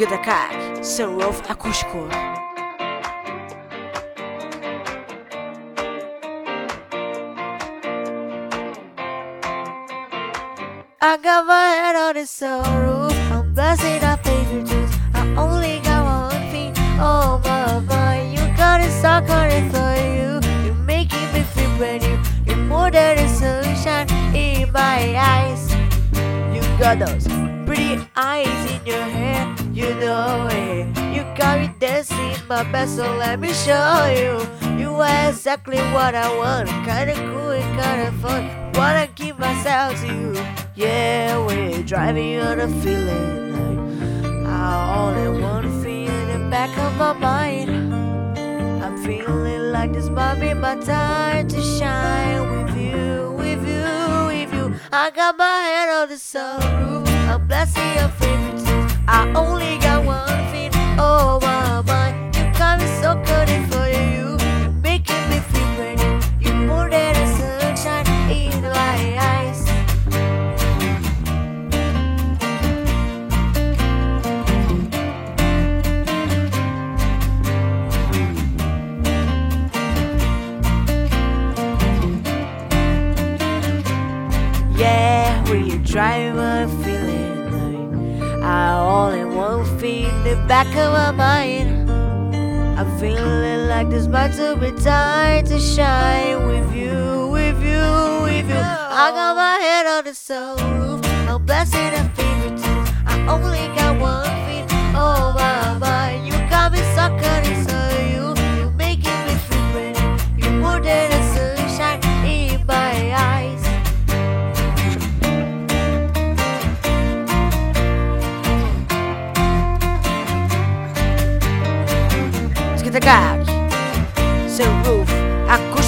Zgydakak, Sunroof Acústico. I got my head on the sunroof. I'm blasting up favorite tunes. I only got one thing on my mind. You got it stuck on it for you. You're making me feel brand new. You're more than the sunshine in my eyes. Got those pretty eyes in your hair. You know it. You got me dancing my best, so let me show you. You are exactly what I want. Kinda cool and kinda fun. Wanna give myself to you. Yeah, we're driving on a feeling. I only wanna feel in the back of my mind. I'm feeling like this might be my time to shine I got my head on the sunroof. When you drive, I'm feeling like I only want feet in the back of my mind. I'm feeling like this to be time to shine with you, with you, with you. I got my head on the sunroof. I'm blasting a seu roof, a.